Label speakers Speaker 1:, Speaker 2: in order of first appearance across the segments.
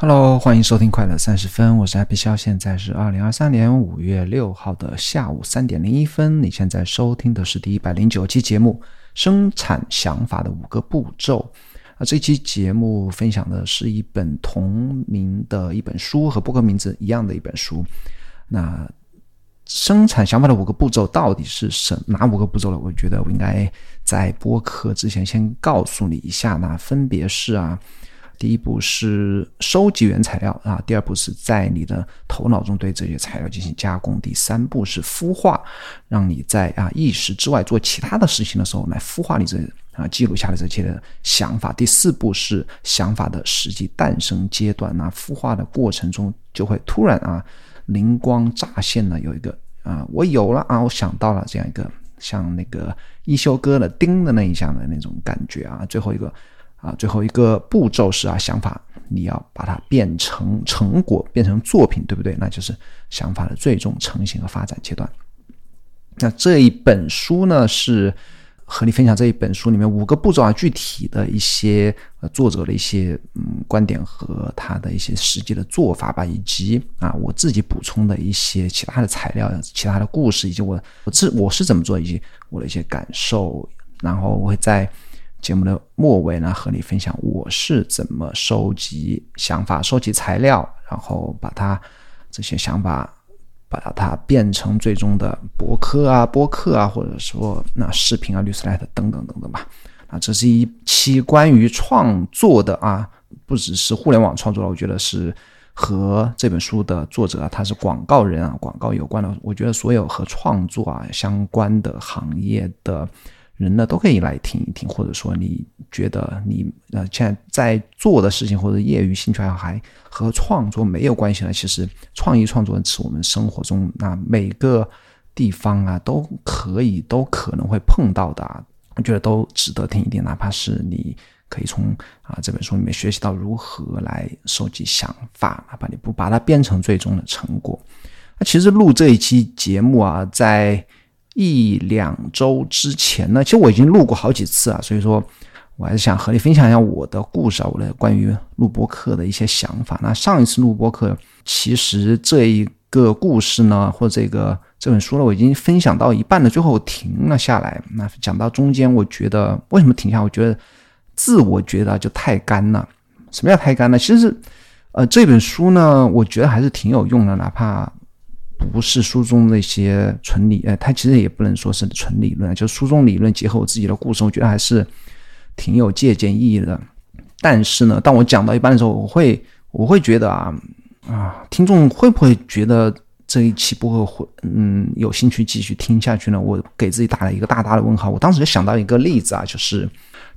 Speaker 1: Hello，欢迎收听快乐三十分，我是 Happy 肖，现在是二零二三年五月六号的下午三点零一分。你现在收听的是第一百零九期节目《生产想法的五个步骤》啊，这期节目分享的是一本同名的一本书，和播客名字一样的一本书。那生产想法的五个步骤到底是什哪五个步骤呢？我觉得我应该在播客之前先告诉你一下，那分别是啊。第一步是收集原材料啊，第二步是在你的头脑中对这些材料进行加工，第三步是孵化，让你在啊意识之外做其他的事情的时候来孵化你这啊记录下的这些的想法。第四步是想法的实际诞生阶段，那孵化的过程中就会突然啊灵光乍现呢，有一个啊我有了啊我想到了这样一个像那个一休哥的叮的那一下的那种感觉啊，最后一个。啊，最后一个步骤是啊，想法你要把它变成成果，变成作品，对不对？那就是想法的最终成型和发展阶段。那这一本书呢，是和你分享这一本书里面五个步骤啊，具体的一些呃作者的一些嗯观点和他的一些实际的做法吧，以及啊我自己补充的一些其他的材料、其他的故事，以及我我自我是怎么做，以及我的一些感受，然后我会在。节目的末尾呢，和你分享我是怎么收集想法、收集材料，然后把它这些想法，把它变成最终的博客啊、播客啊，或者说那视频啊、律师 light 等等等等吧。啊，这是一期关于创作的啊，不只是互联网创作了，我觉得是和这本书的作者啊，他是广告人啊，广告有关的。我觉得所有和创作啊相关的行业的。人呢都可以来听一听，或者说你觉得你呃现在在做的事情或者业余兴趣爱好还和创作没有关系呢？其实创意创作是我们生活中那每个地方啊都可以都可能会碰到的，啊，我觉得都值得听一听。哪怕是你可以从啊这本书里面学习到如何来收集想法，哪怕你不把它变成最终的成果。那其实录这一期节目啊，在。一两周之前呢，其实我已经录过好几次啊，所以说我还是想和你分享一下我的故事啊，我的关于录播课的一些想法。那上一次录播课，其实这一个故事呢，或者这个这本书呢，我已经分享到一半了，最后停了下来。那讲到中间，我觉得为什么停下？我觉得自我觉得就太干了。什么叫太干呢？其实是，呃，这本书呢，我觉得还是挺有用的，哪怕。不是书中那些纯理，呃，它其实也不能说是纯理论，就书中理论结合我自己的故事，我觉得还是挺有借鉴意义的。但是呢，当我讲到一半的时候，我会我会觉得啊啊，听众会不会觉得这一期播客会嗯有兴趣继续听下去呢？我给自己打了一个大大的问号。我当时就想到一个例子啊，就是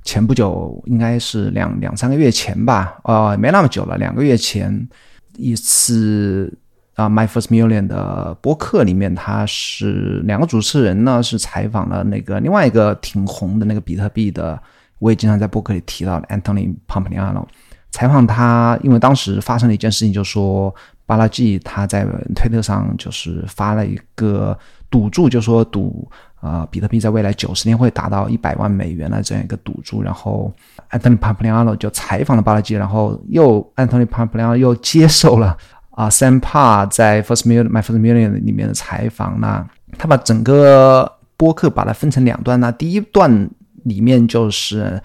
Speaker 1: 前不久，应该是两两三个月前吧，呃，没那么久了，两个月前一次。啊，My First Million 的播客里面，他是两个主持人呢，是采访了那个另外一个挺红的那个比特币的，我也经常在播客里提到的 Anthony Pompliano。采访他，因为当时发生了一件事情，就说巴拉季他在推特上就是发了一个赌注，就说赌啊比特币在未来九十年会达到一百万美元的这样一个赌注。然后 Anthony Pompliano 就采访了巴拉季，然后又 Anthony Pompliano 又接受了。啊，Sam Pa 在 First Million My First Million 里面的采访，呢他把整个播客把它分成两段，那第一段里面就是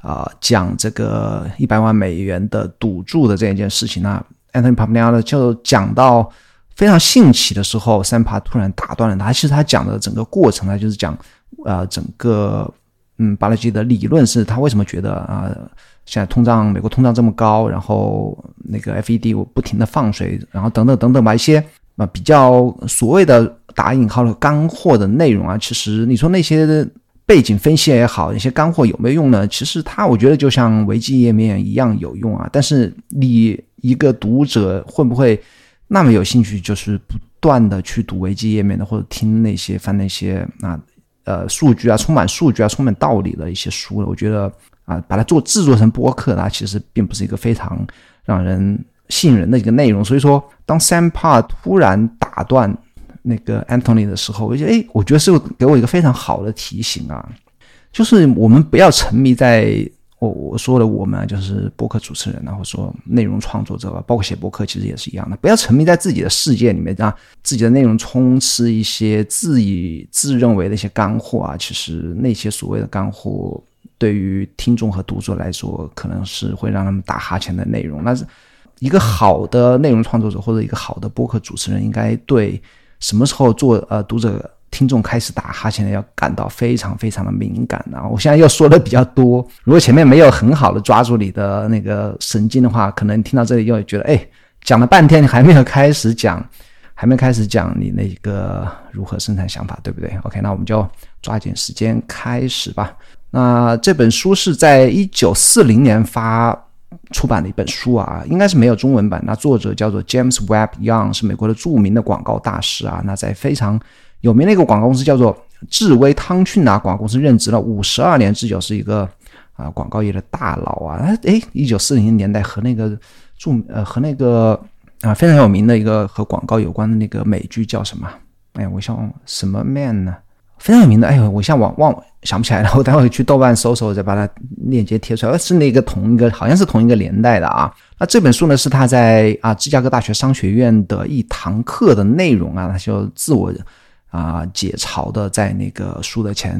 Speaker 1: 啊讲这个一百万美元的赌注的这一件事情，那 Anthony Pompliano 就讲到非常兴起的时候，Sam Parr 突然打断了他，其实他讲的整个过程呢，就是讲啊整个嗯巴拉基的理论是他为什么觉得啊。现在通胀，美国通胀这么高，然后那个 FED 我不停的放水，然后等等等等吧，一些啊比较所谓的打引号的干货的内容啊，其实你说那些背景分析也好，那些干货有没有用呢？其实它我觉得就像维基页面一样有用啊。但是你一个读者会不会那么有兴趣，就是不断的去读维基页面的，或者听那些翻那些啊呃数据啊，充满数据啊，充满道理的一些书呢？我觉得。啊，把它做制作成播客，它其实并不是一个非常让人吸引人的一个内容。所以说，当 Sam p a 突然打断那个 Anthony 的时候，我觉得，哎，我觉得是给我一个非常好的提醒啊，就是我们不要沉迷在我我说的我们啊，就是播客主持人啊，或者说内容创作者吧，包括写播客，其实也是一样的。不要沉迷在自己的世界里面，让自己的内容充斥一些自以自认为的一些干货啊。其实那些所谓的干货，对于听众和读者来说，可能是会让他们打哈欠的内容。那是一个好的内容创作者或者一个好的播客主持人，应该对什么时候做呃读者。听众开始打哈欠的要感到非常非常的敏感啊！我现在又说的比较多，如果前面没有很好的抓住你的那个神经的话，可能听到这里又觉得，哎，讲了半天你还没有开始讲，还没开始讲你那个如何生产想法，对不对？OK，那我们就抓紧时间开始吧。那这本书是在一九四零年发出版的一本书啊，应该是没有中文版。那作者叫做 James Webb Young，是美国的著名的广告大师啊。那在非常有名的一个广告公司叫做智威汤逊啊，广告公司任职了五十二年之久，是一个啊广告业的大佬啊。哎，一九四零年代和那个著呃和那个啊非常有名的一个和广告有关的那个美剧叫什么？哎，我想什么 man 呢？非常有名的，哎呦，我现在忘忘想不起来了。我待会去豆瓣搜搜，再把它链接贴出来。是那个同一个，好像是同一个年代的啊。那这本书呢，是他在啊芝加哥大学商学院的一堂课的内容啊，他就自我。啊，解嘲的在那个书的前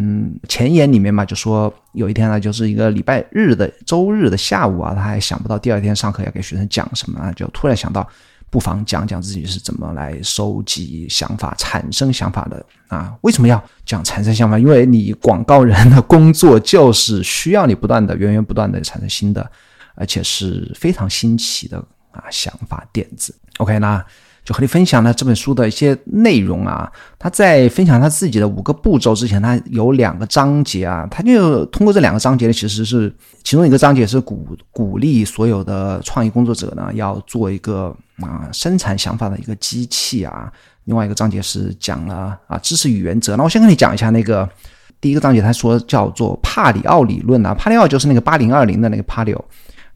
Speaker 1: 前言里面嘛，就说有一天呢，就是一个礼拜日的周日的下午啊，他还想不到第二天上课要给学生讲什么啊，就突然想到，不妨讲讲自己是怎么来收集想法、产生想法的啊？为什么要讲产生想法？因为你广告人的工作就是需要你不断的、源源不断的产生新的，而且是非常新奇的啊想法点子。OK，那。就和你分享了这本书的一些内容啊，他在分享他自己的五个步骤之前，他有两个章节啊，他就通过这两个章节呢，其实是其中一个章节是鼓鼓励所有的创意工作者呢，要做一个啊生产想法的一个机器啊，另外一个章节是讲了啊知识与原则。那我先跟你讲一下那个第一个章节，他说叫做帕里奥理论啊，帕里奥就是那个八零二零的那个帕里奥，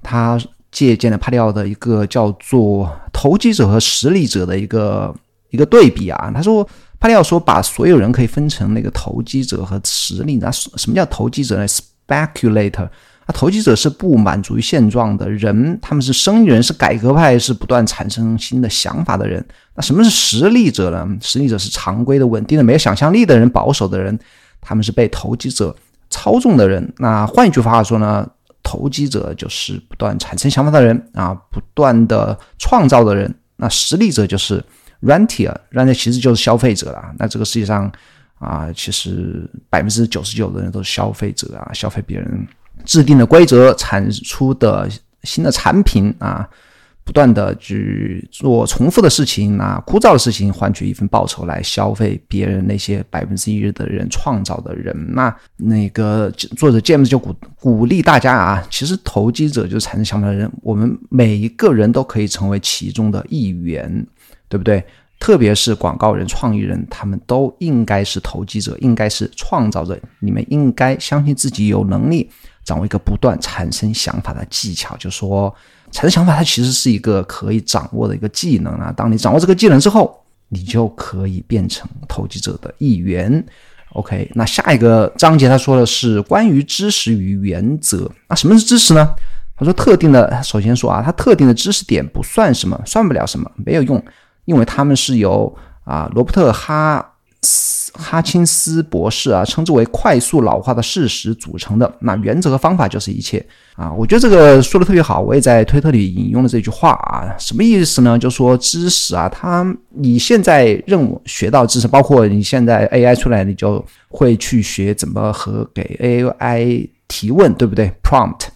Speaker 1: 他。借鉴了帕里奥的一个叫做投机者和实力者的一个一个对比啊，他说帕里奥说把所有人可以分成那个投机者和实力，那什么叫投机者呢？speculator，那投机者是不满足于现状的人，他们是生意人，是改革派，是不断产生新的想法的人。那什么是实力者呢？实力者是常规的、稳定的、没有想象力的人，保守的人，他们是被投机者操纵的人。那换一句话说呢？投机者就是不断产生想法的人啊，不断的创造的人。那实力者就是 rentier，rentier 其实就是消费者了。那这个世界上啊，其实百分之九十九的人都是消费者啊，消费别人制定的规则，产出的新的产品啊。不断的去做重复的事情，拿枯燥的事情换取一份报酬来消费别人那些百分之一的人创造的人，那那个作者 James 就鼓鼓励大家啊，其实投机者就是产生想法的人，我们每一个人都可以成为其中的一员，对不对？特别是广告人、创意人，他们都应该是投机者，应该是创造者，你们应该相信自己有能力掌握一个不断产生想法的技巧，就说。产生想法，它其实是一个可以掌握的一个技能啊。当你掌握这个技能之后，你就可以变成投机者的一员。OK，那下一个章节他说的是关于知识与原则。那什么是知识呢？他说特定的，首先说啊，他特定的知识点不算什么，算不了什么，没有用，因为他们是由啊罗伯特哈。哈钦斯博士啊，称之为快速老化的事实组成的。那原则和方法就是一切啊！我觉得这个说的特别好，我也在推特里引用了这句话啊。什么意思呢？就说知识啊，它你现在认为学到知识，包括你现在 AI 出来，你就会去学怎么和给 AI 提问，对不对？Prompt。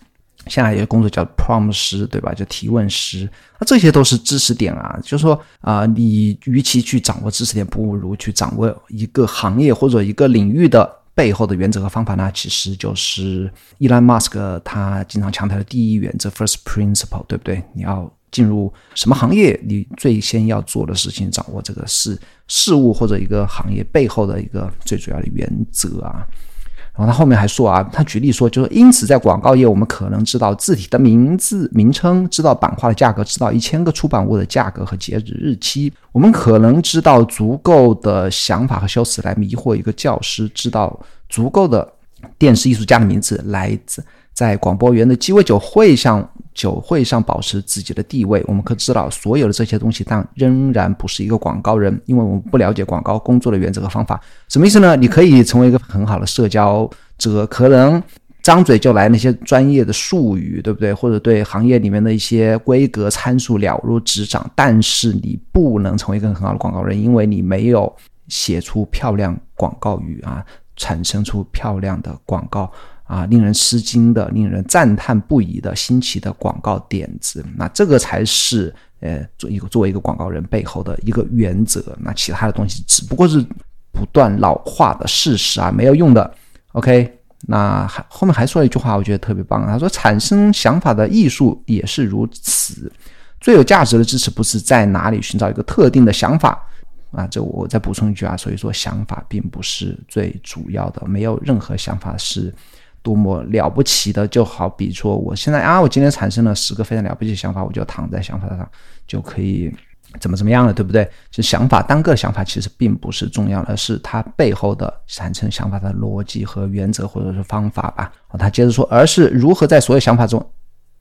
Speaker 1: 现在有个工作叫 prompt 师，对吧？叫提问师，那这些都是知识点啊。就是说啊，你与其去掌握知识点，不如去掌握一个行业或者一个领域的背后的原则和方法呢。其实就是伊兰马斯克他经常强调的第一原则 （first principle），对不对？你要进入什么行业，你最先要做的事情，掌握这个事事物或者一个行业背后的一个最主要的原则啊。然后他后面还说啊，他举例说，就是因此在广告业，我们可能知道字体的名字名称，知道版画的价格，知道一千个出版物的价格和截止日期。我们可能知道足够的想法和修辞来迷惑一个教师，知道足够的电视艺术家的名字来自在广播员的鸡尾酒会上酒会上保持自己的地位。我们可知道所有的这些东西，但仍然不是一个广告人，因为我们不了解广告工作的原则和方法。什么意思呢？你可以成为一个很好的社交者，可能张嘴就来那些专业的术语，对不对？或者对行业里面的一些规格参数了如指掌，但是你不能成为一个很好的广告人，因为你没有写出漂亮广告语啊。产生出漂亮的广告啊，令人吃惊的、令人赞叹不已的新奇的广告点子，那这个才是呃，做一个作为一个广告人背后的一个原则。那其他的东西只不过是不断老化的事实啊，没有用的。OK，那还后面还说了一句话，我觉得特别棒。他说：“产生想法的艺术也是如此，最有价值的支持不是在哪里寻找一个特定的想法。”啊，这我再补充一句啊，所以说想法并不是最主要的，没有任何想法是多么了不起的。就好比说，我现在啊，我今天产生了十个非常了不起的想法，我就躺在想法上就可以怎么怎么样了，对不对？就想法单个想法其实并不是重要的，是它背后的产生想法的逻辑和原则或者是方法吧。他接着说，而是如何在所有想法中。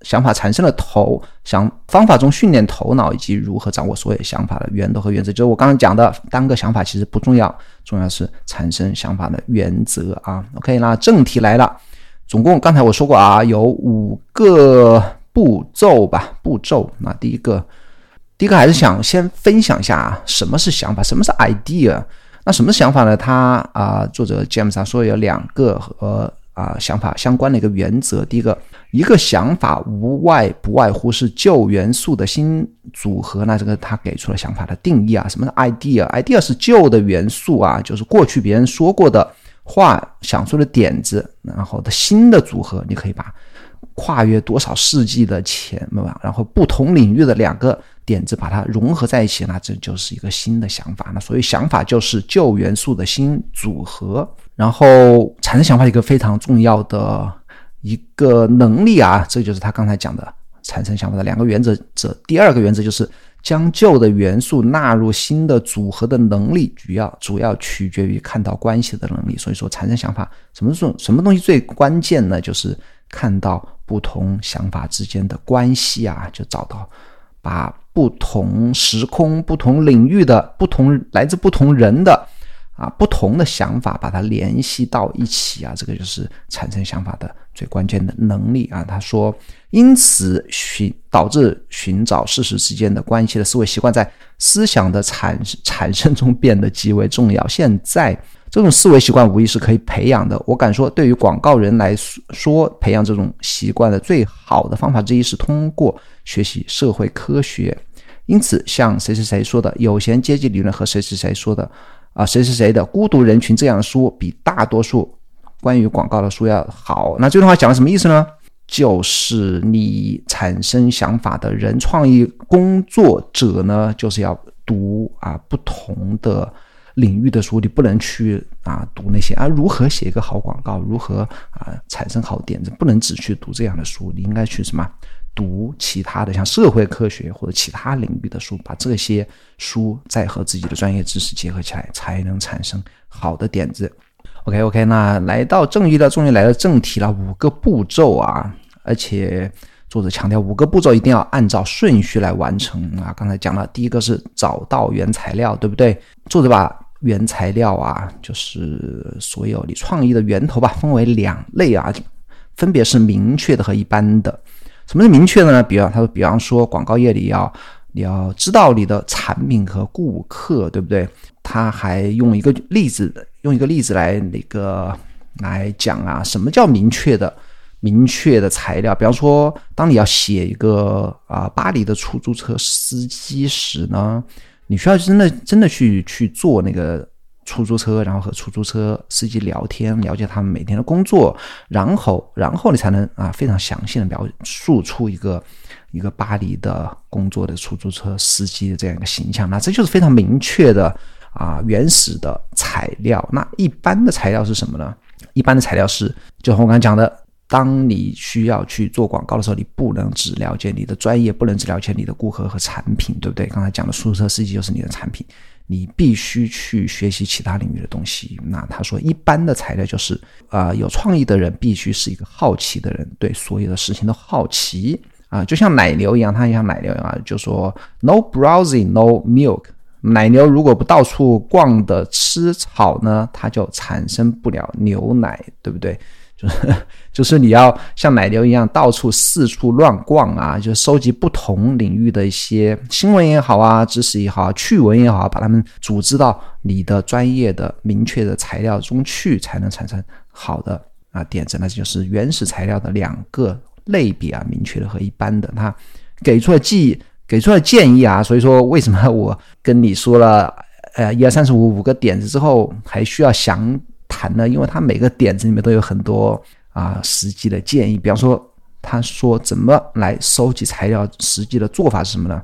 Speaker 1: 想法产生了头想方法中训练头脑以及如何掌握所有想法的源头和原则，就是我刚刚讲的单个想法其实不重要，重要是产生想法的原则啊。OK，那正题来了，总共刚才我说过啊，有五个步骤吧，步骤。那第一个，第一个还是想先分享一下啊，什么是想法，什么是 idea？那什么是想法呢？他啊，作者 James 说有两个和啊想法相关的一个原则，第一个。一个想法无外不外乎是旧元素的新组合，那这个他给出了想法的定义啊，什么是 idea？idea 是旧的元素啊，就是过去别人说过的话、想出的点子，然后的新的组合，你可以把跨越多少世纪的前，然后不同领域的两个点子把它融合在一起，那这就是一个新的想法。那所以想法就是旧元素的新组合，然后产生想法一个非常重要的。一个能力啊，这就是他刚才讲的产生想法的两个原则。这第二个原则就是将旧的元素纳入新的组合的能力，主要主要取决于看到关系的能力。所以说，产生想法什么说什么东西最关键呢？就是看到不同想法之间的关系啊，就找到把不同时空、不同领域的不同来自不同人的。啊，不同的想法把它联系到一起啊，这个就是产生想法的最关键的能力啊。他说，因此寻导致寻找事实之间的关系的思维习惯，在思想的产产生中变得极为重要。现在这种思维习惯无疑是可以培养的。我敢说，对于广告人来说，培养这种习惯的最好的方法之一是通过学习社会科学。因此，像谁谁谁说的有闲阶级理论和谁谁谁说的。啊，谁谁谁的孤独人群这样的书比大多数关于广告的书要好。那这段话讲的什么意思呢？就是你产生想法的人，创意工作者呢，就是要读啊不同的领域的书，你不能去啊读那些啊如何写一个好广告，如何啊产生好点子，不能只去读这样的书，你应该去什么？读其他的像社会科学或者其他领域的书，把这些书再和自己的专业知识结合起来，才能产生好的点子。OK OK，那来到正义了，终于来到正题了，五个步骤啊，而且作者强调五个步骤一定要按照顺序来完成啊。刚才讲了，第一个是找到原材料，对不对？作者把原材料啊，就是所有你创意的源头吧，分为两类啊，分别是明确的和一般的。什么是明确的呢？比方他说，比方说广告业里要你要知道你的产品和顾客，对不对？他还用一个例子，用一个例子来那个来讲啊，什么叫明确的明确的材料？比方说，当你要写一个啊巴黎的出租车司机时呢，你需要真的真的去去做那个。出租车，然后和出租车司机聊天，了解他们每天的工作，然后，然后你才能啊非常详细的描述出一个一个巴黎的工作的出租车司机的这样一个形象。那这就是非常明确的啊原始的材料。那一般的材料是什么呢？一般的材料是，就像我刚才讲的，当你需要去做广告的时候，你不能只了解你的专业，不能只了解你的顾客和产品，对不对？刚才讲的出租车司机就是你的产品。你必须去学习其他领域的东西。那他说，一般的材料就是啊，有创意的人必须是一个好奇的人，对所有的事情都好奇啊，就像奶牛一样，它也像奶牛一样，就说 no browsing no milk。奶牛如果不到处逛的吃草呢，它就产生不了牛奶，对不对？就是就是你要像奶牛一样到处四处乱逛啊，就收集不同领域的一些新闻也好啊，知识也好，趣闻也好，把它们组织到你的专业的明确的材料中去，才能产生好的啊点子。那就是原始材料的两个类别啊，明确的和一般的。它给出了记忆。给出了建议啊，所以说为什么我跟你说了，呃，一二三四五五个点子之后还需要详谈呢？因为他每个点子里面都有很多啊实际的建议。比方说，他说怎么来收集材料，实际的做法是什么呢？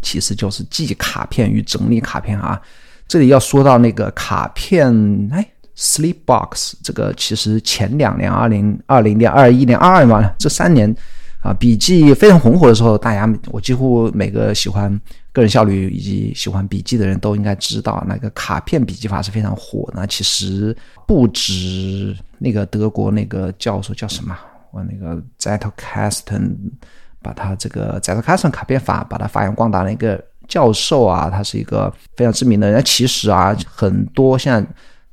Speaker 1: 其实就是记卡片与整理卡片啊。这里要说到那个卡片，哎，Sleepbox 这个其实前两年，二零二零年、二一年、二二年这三年。啊，笔记非常红火的时候，大家我几乎每个喜欢个人效率以及喜欢笔记的人都应该知道，那个卡片笔记法是非常火的。其实不止那个德国那个教授叫什么，我那个 Zettelkasten，把他这个 Zettelkasten 卡片法把它发扬光大的一个教授啊，他是一个非常知名的人。其实啊，很多像。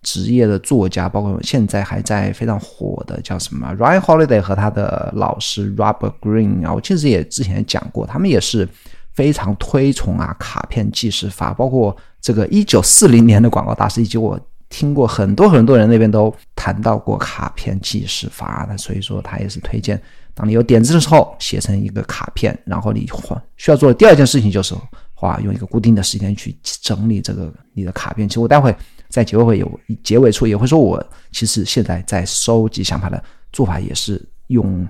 Speaker 1: 职业的作家，包括现在还在非常火的叫什么 Ryan Holiday 和他的老师 Robert Green 啊，我其实也之前讲过，他们也是非常推崇啊卡片记事法，包括这个一九四零年的广告大师，以及我听过很多很多人那边都谈到过卡片记事法的，所以说他也是推荐，当你有点子的时候写成一个卡片，然后你需要做的第二件事情就是花用一个固定的时间去整理这个你的卡片。其实我待会。在结尾会有结尾处也会说，我其实现在在收集想法的做法也是用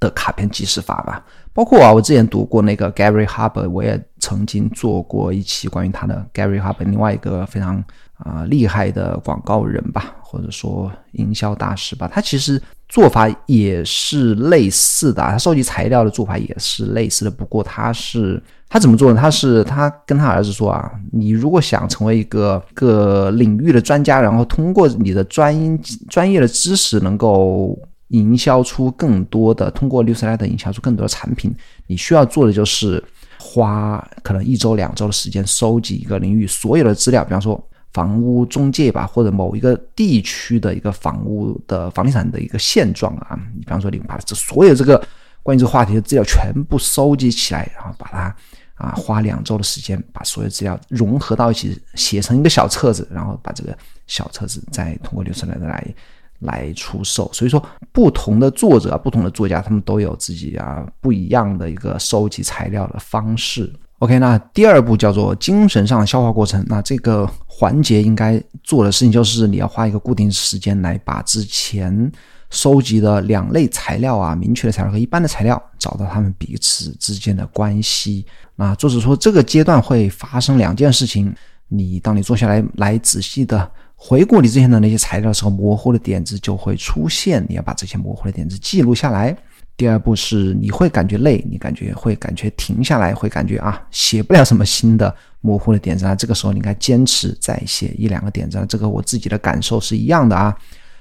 Speaker 1: 的卡片记事法吧。包括啊，我之前读过那个 Gary Harber，我也曾经做过一期关于他的 Gary Harber，另外一个非常啊厉害的广告人吧，或者说营销大师吧。他其实做法也是类似的，他收集材料的做法也是类似的，不过他是。他怎么做呢？他是他跟他儿子说啊，你如果想成为一个个领域的专家，然后通过你的专专业的知识能够营销出更多的，通过六十来的营销出更多的产品，你需要做的就是花可能一周两周的时间收集一个领域所有的资料，比方说房屋中介吧，或者某一个地区的一个房屋的房地产的一个现状啊，你比方说你把这所有这个关于这个话题的资料全部收集起来，然后把它。啊，花两周的时间把所有资料融合到一起，写成一个小册子，然后把这个小册子再通过流程来来来出售。所以说，不同的作者、不同的作家，他们都有自己啊不一样的一个收集材料的方式。OK，那第二步叫做精神上的消化过程。那这个环节应该做的事情就是，你要花一个固定时间来把之前。收集的两类材料啊，明确的材料和一般的材料，找到它们彼此之间的关系。那作者说，这个阶段会发生两件事情。你当你坐下来来仔细的回顾你之前的那些材料的时候，模糊的点子就会出现。你要把这些模糊的点子记录下来。第二步是你会感觉累，你感觉会感觉停下来，会感觉啊写不了什么新的模糊的点子啊。这个时候你应该坚持再写一两个点子。这个我自己的感受是一样的啊。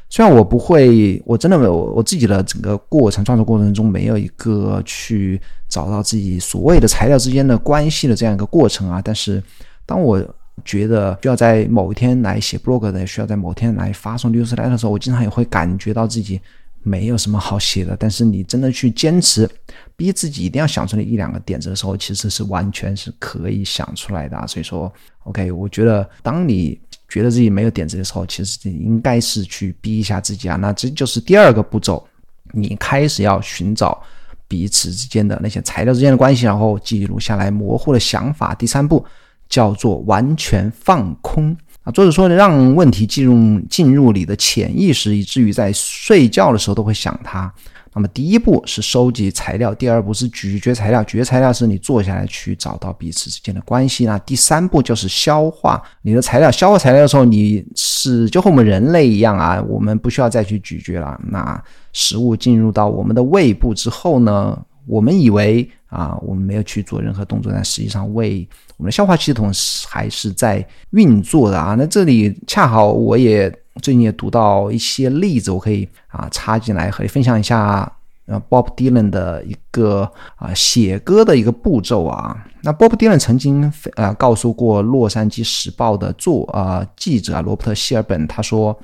Speaker 1: 虽然我不会，我真的没有我自己的整个过程创作过程中没有一个去找到自己所谓的材料之间的关系的这样一个过程啊，但是当我觉得需要在某一天来写 blog 的，需要在某天来发送 newsletter 的时候，我经常也会感觉到自己没有什么好写的。但是你真的去坚持，逼自己一定要想出那一两个点子的时候，其实是完全是可以想出来的。所以说，OK，我觉得当你。觉得自己没有点子的时候，其实你应该是去逼一下自己啊。那这就是第二个步骤，你开始要寻找彼此之间的那些材料之间的关系，然后记录下来模糊的想法。第三步叫做完全放空啊。作者说的，让问题进入进入你的潜意识，以至于在睡觉的时候都会想它。那么第一步是收集材料，第二步是咀嚼材料，咀嚼材料是你坐下来去找到彼此之间的关系。那第三步就是消化你的材料，消化材料的时候，你是就和我们人类一样啊，我们不需要再去咀嚼了。那食物进入到我们的胃部之后呢，我们以为啊，我们没有去做任何动作，但实际上胃我们的消化系统还是在运作的啊。那这里恰好我也最近也读到一些例子，我可以啊插进来和你分享一下。呃，Bob Dylan 的一个啊写歌的一个步骤啊。那 Bob Dylan 曾经呃告诉过《洛杉矶时报》的作啊记者罗伯特希尔本，他说。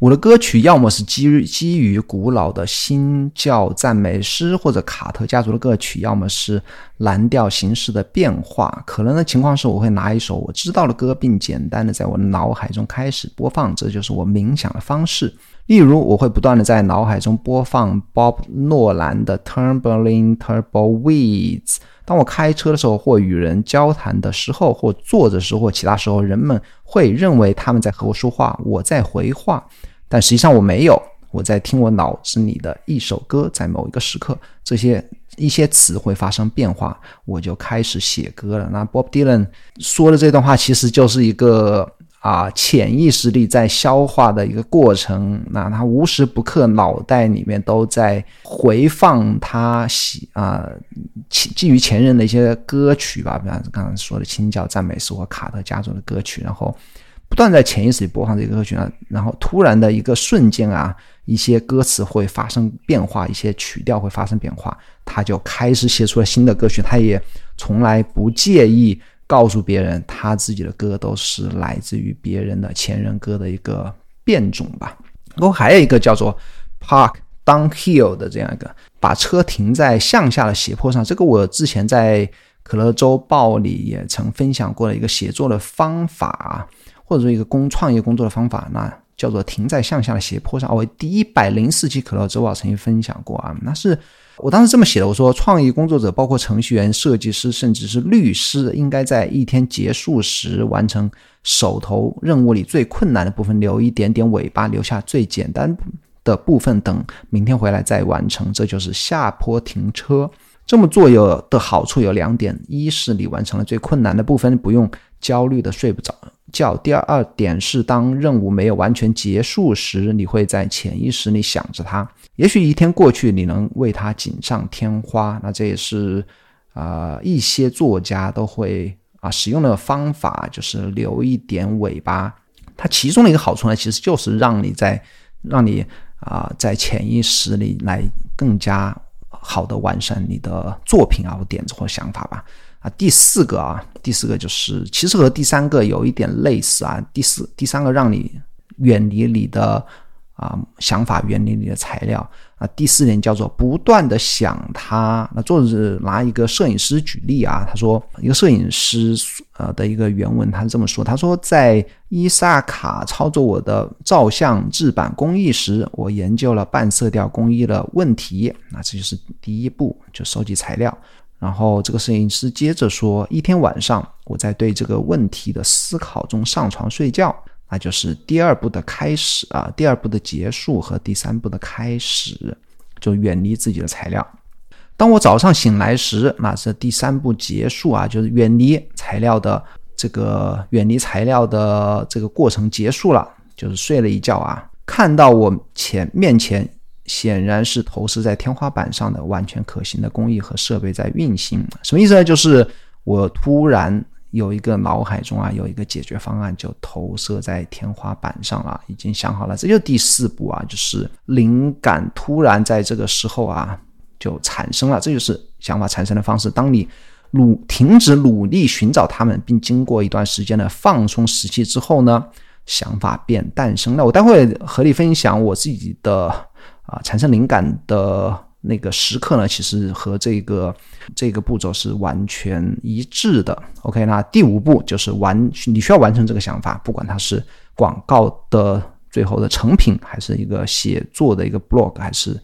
Speaker 1: 我的歌曲要么是基于基于古老的新教赞美诗，或者卡特家族的歌曲，要么是蓝调形式的变化。可能的情况是，我会拿一首我知道的歌，并简单的在我的脑海中开始播放，这就是我冥想的方式。例如，我会不断的在脑海中播放 Bob 诺兰的 Turbulent Tumbleweeds。当我开车的时候，或与人交谈的时候，或坐着时候，或其他时候，人们会认为他们在和我说话，我在回话。但实际上我没有，我在听我脑子里的一首歌，在某一个时刻，这些一些词会发生变化，我就开始写歌了。那 Bob Dylan 说的这段话，其实就是一个啊潜意识里在消化的一个过程。那他无时不刻脑袋里面都在回放他喜啊基于前任的一些歌曲吧，比方刚刚说的清教赞美诗或卡特家族的歌曲，然后。不断在潜意识里播放这个歌曲啊，然后突然的一个瞬间啊，一些歌词会发生变化，一些曲调会发生变化，他就开始写出了新的歌曲。他也从来不介意告诉别人，他自己的歌都是来自于别人的前人歌的一个变种吧。然后还有一个叫做 Park Downhill 的这样一个，把车停在向下的斜坡上。这个我之前在可乐周报里也曾分享过的一个写作的方法。或者说一个工创业工作的方法，那叫做停在向下的斜坡上。我第一百零四期可乐周报曾经分享过啊，那是我当时这么写的。我说，创意工作者包括程序员、设计师，甚至是律师，应该在一天结束时完成手头任务里最困难的部分，留一点点尾巴，留下最简单的部分，等明天回来再完成。这就是下坡停车。这么做有的好处有两点：一是你完成了最困难的部分，不用焦虑的睡不着。叫第二点是，当任务没有完全结束时，你会在潜意识里想着它。也许一天过去，你能为它锦上添花。那这也是啊，一些作家都会啊使用的方法，就是留一点尾巴。它其中的一个好处呢，其实就是让你在让你啊在潜意识里来更加好的完善你的作品啊，或点子或想法吧。啊，第四个啊，第四个就是其实和第三个有一点类似啊。第四、第三个让你远离你的啊想法，远离你的材料啊。第四点叫做不断的想它。那作者拿一个摄影师举例啊，他说一个摄影师呃的一个原文，他是这么说：他说在伊萨卡操作我的照相制版工艺时，我研究了半色调工艺的问题。那这就是第一步，就收集材料。然后这个摄影师接着说：“一天晚上，我在对这个问题的思考中上床睡觉，那就是第二步的开始啊，第二步的结束和第三步的开始，就远离自己的材料。当我早上醒来时，那是第三步结束啊，就是远离材料的这个远离材料的这个过程结束了，就是睡了一觉啊，看到我前面前。”显然是投射在天花板上的完全可行的工艺和设备在运行，什么意思呢？就是我突然有一个脑海中啊有一个解决方案，就投射在天花板上了，已经想好了。这就第四步啊，就是灵感突然在这个时候啊就产生了，这就是想法产生的方式。当你努停止努力寻找他们，并经过一段时间的放松时期之后呢，想法便诞生了。我待会和你分享我自己的。啊，产生灵感的那个时刻呢，其实和这个这个步骤是完全一致的。OK，那第五步就是完，你需要完成这个想法，不管它是广告的最后的成品，还是一个写作的一个 blog，还是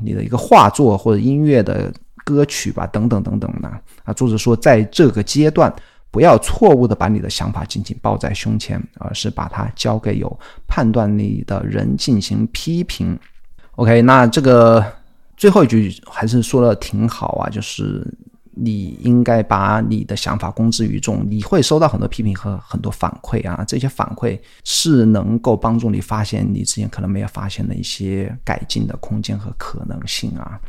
Speaker 1: 你的一个画作或者音乐的歌曲吧，等等等等的。啊，作者说，在这个阶段，不要错误的把你的想法紧紧抱在胸前，而是把它交给有判断力的人进行批评。OK，那这个最后一句还是说的挺好啊，就是你应该把你的想法公之于众，你会收到很多批评和很多反馈啊，这些反馈是能够帮助你发现你之前可能没有发现的一些改进的空间和可能性啊。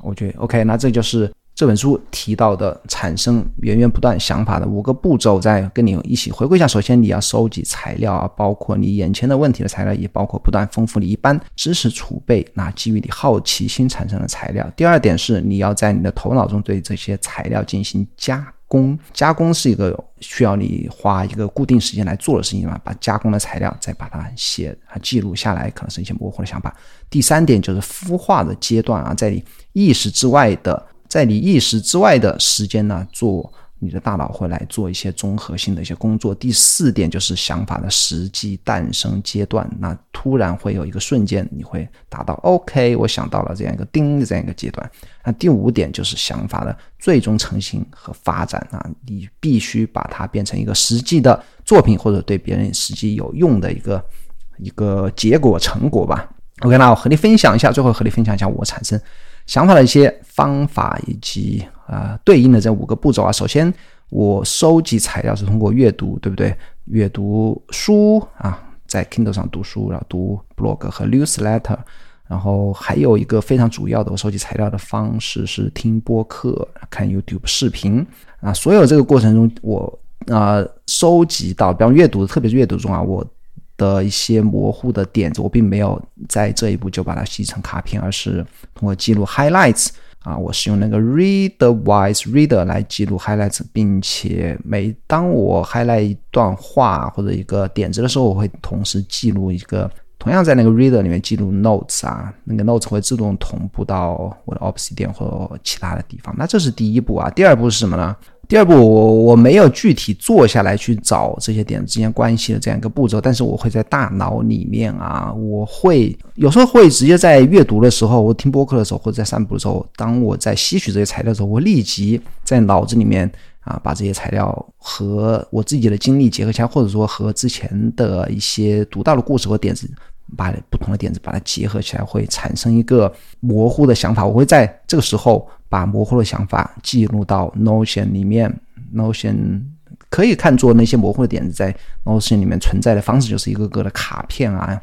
Speaker 1: 我觉得 OK，那这就是这本书提到的产生源源不断想法的五个步骤，再跟你一起回顾一下。首先，你要收集材料啊，包括你眼前的问题的材料，也包括不断丰富你一般知识储备，那基于你好奇心产生的材料。第二点是，你要在你的头脑中对这些材料进行加。工加工是一个需要你花一个固定时间来做的事情嘛？把加工的材料再把它写、啊记录下来，可能是一些模糊的想法。第三点就是孵化的阶段啊，在你意识之外的，在你意识之外的时间呢做。你的大脑会来做一些综合性的一些工作。第四点就是想法的实际诞生阶段，那突然会有一个瞬间，你会达到 OK，我想到了这样一个叮的这样一个阶段。那第五点就是想法的最终成型和发展啊，你必须把它变成一个实际的作品，或者对别人实际有用的一个一个结果成果吧。OK，那我和你分享一下，最后和你分享一下我产生想法的一些方法以及。啊，对应的这五个步骤啊，首先我收集材料是通过阅读，对不对？阅读书啊，在 Kindle 上读书，然后读 blog 和 newsletter，然后还有一个非常主要的我收集材料的方式是听播客、看 YouTube 视频啊。所有这个过程中，我啊收集到，比方阅读，特别是阅读中啊，我的一些模糊的点子，我并没有在这一步就把它吸成卡片，而是通过记录 highlights。啊，我是用那个 Readwise Reader 来记录 highlights，并且每当我 highlight 一段话或者一个点子的时候，我会同时记录一个，同样在那个 Reader 里面记录 notes 啊，那个 notes 会自动同步到我的 Obsidian 或其他的地方。那这是第一步啊，第二步是什么呢？第二步，我我没有具体坐下来去找这些点之间关系的这样一个步骤，但是我会在大脑里面啊，我会有时候会直接在阅读的时候，我听播客的时候，或者在散步的时候，当我在吸取这些材料的时候，我立即在脑子里面啊，把这些材料和我自己的经历结合起来，或者说和之前的一些读到的故事和点子。把不同的点子把它结合起来，会产生一个模糊的想法。我会在这个时候把模糊的想法记录到 Notion 里面。Notion 可以看作那些模糊的点子在 Notion 里面存在的方式，就是一个个的卡片啊。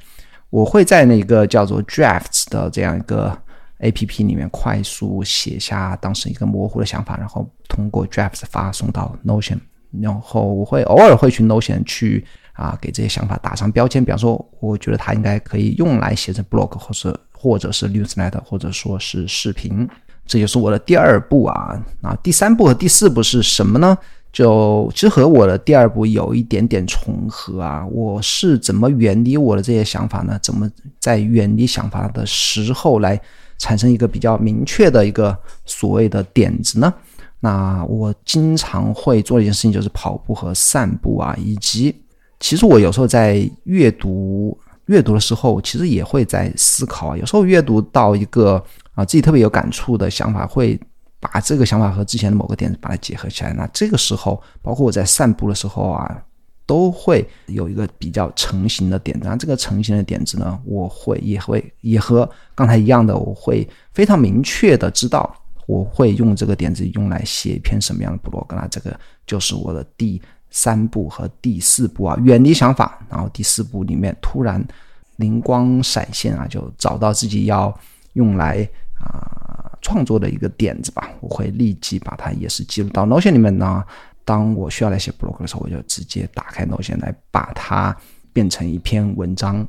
Speaker 1: 我会在那个叫做 Drafts 的这样一个 APP 里面快速写下当时一个模糊的想法，然后通过 Drafts 发送到 Notion。然后我会偶尔会去 Notion 去。啊，给这些想法打上标签，比方说，我觉得它应该可以用来写成 blog，或者或者是 newsletter，或者说是视频。这就是我的第二步啊。那第三步和第四步是什么呢？就其实和我的第二步有一点点重合啊。我是怎么远离我的这些想法呢？怎么在远离想法的时候来产生一个比较明确的一个所谓的点子呢？那我经常会做一件事情，就是跑步和散步啊，以及。其实我有时候在阅读阅读的时候，其实也会在思考啊。有时候阅读到一个啊自己特别有感触的想法，会把这个想法和之前的某个点子把它结合起来。那这个时候，包括我在散步的时候啊，都会有一个比较成型的点子。那这个成型的点子呢，我会也会也和刚才一样的，我会非常明确的知道，我会用这个点子用来写一篇什么样的 blog。那这个就是我的第。三步和第四步啊，远离想法，然后第四步里面突然灵光闪现啊，就找到自己要用来啊创作的一个点子吧。我会立即把它也是记录到 Notion 里面呢。当我需要来写 blog 的时候，我就直接打开 Notion 来把它变成一篇文章。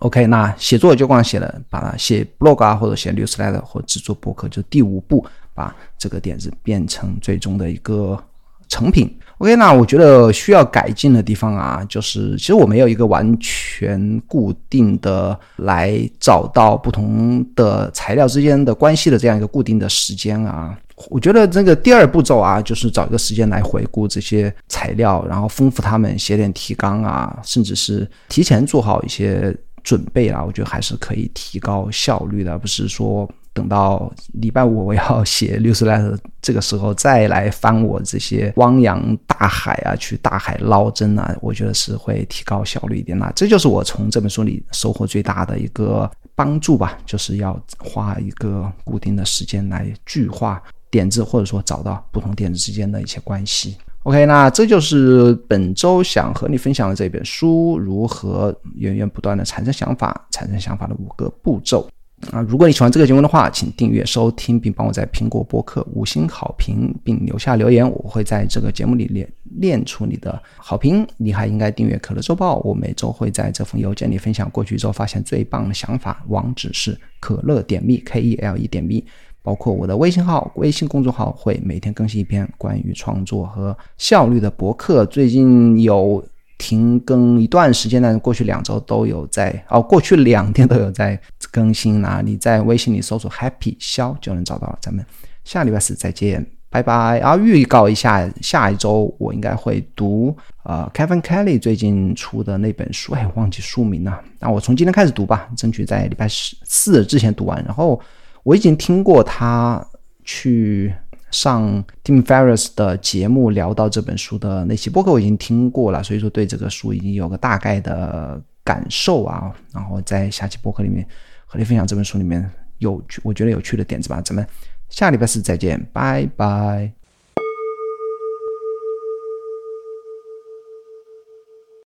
Speaker 1: OK，那写作就光写了，把它写 blog 啊，或者写 newsletter 或制作博客，就第五步，把这个点子变成最终的一个成品。OK，那我觉得需要改进的地方啊，就是其实我没有一个完全固定的来找到不同的材料之间的关系的这样一个固定的时间啊。我觉得这个第二步骤啊，就是找一个时间来回顾这些材料，然后丰富他们，写点提纲啊，甚至是提前做好一些准备啊，我觉得还是可以提高效率的，不是说。等到礼拜五我要写六十来的这个时候再来翻我这些汪洋大海啊，去大海捞针啊，我觉得是会提高效率一点。那这就是我从这本书里收获最大的一个帮助吧，就是要花一个固定的时间来具化点子，或者说找到不同点子之间的一些关系。OK，那这就是本周想和你分享的这本书如何源源不断的产生想法、产生想法的五个步骤。啊，如果你喜欢这个节目的话，请订阅收听，并帮我在苹果播客五星好评，并留下留言，我会在这个节目里练练出你的好评。你还应该订阅可乐周报，我每周会在这封邮件里分享过去一周发现最棒的想法。网址是可乐点 me k e l e 点 me，包括我的微信号、微信公众号会每天更新一篇关于创作和效率的博客。最近有。停更一段时间呢，过去两周都有在哦，过去两天都有在更新啊。你在微信里搜索 “happy 肖”就能找到了。咱们下礼拜四再见，拜拜。然后预告一下，下一周我应该会读呃 Kevin Kelly 最近出的那本书，哎，忘记书名了。那我从今天开始读吧，争取在礼拜四之前读完。然后我已经听过他去。上 Tim Ferriss 的节目聊到这本书的那期播客我已经听过了，所以说对这个书已经有个大概的感受啊。然后在下期播客里面和你分享这本书里面有我觉得有趣的点子吧。咱们下礼拜四再见，拜拜。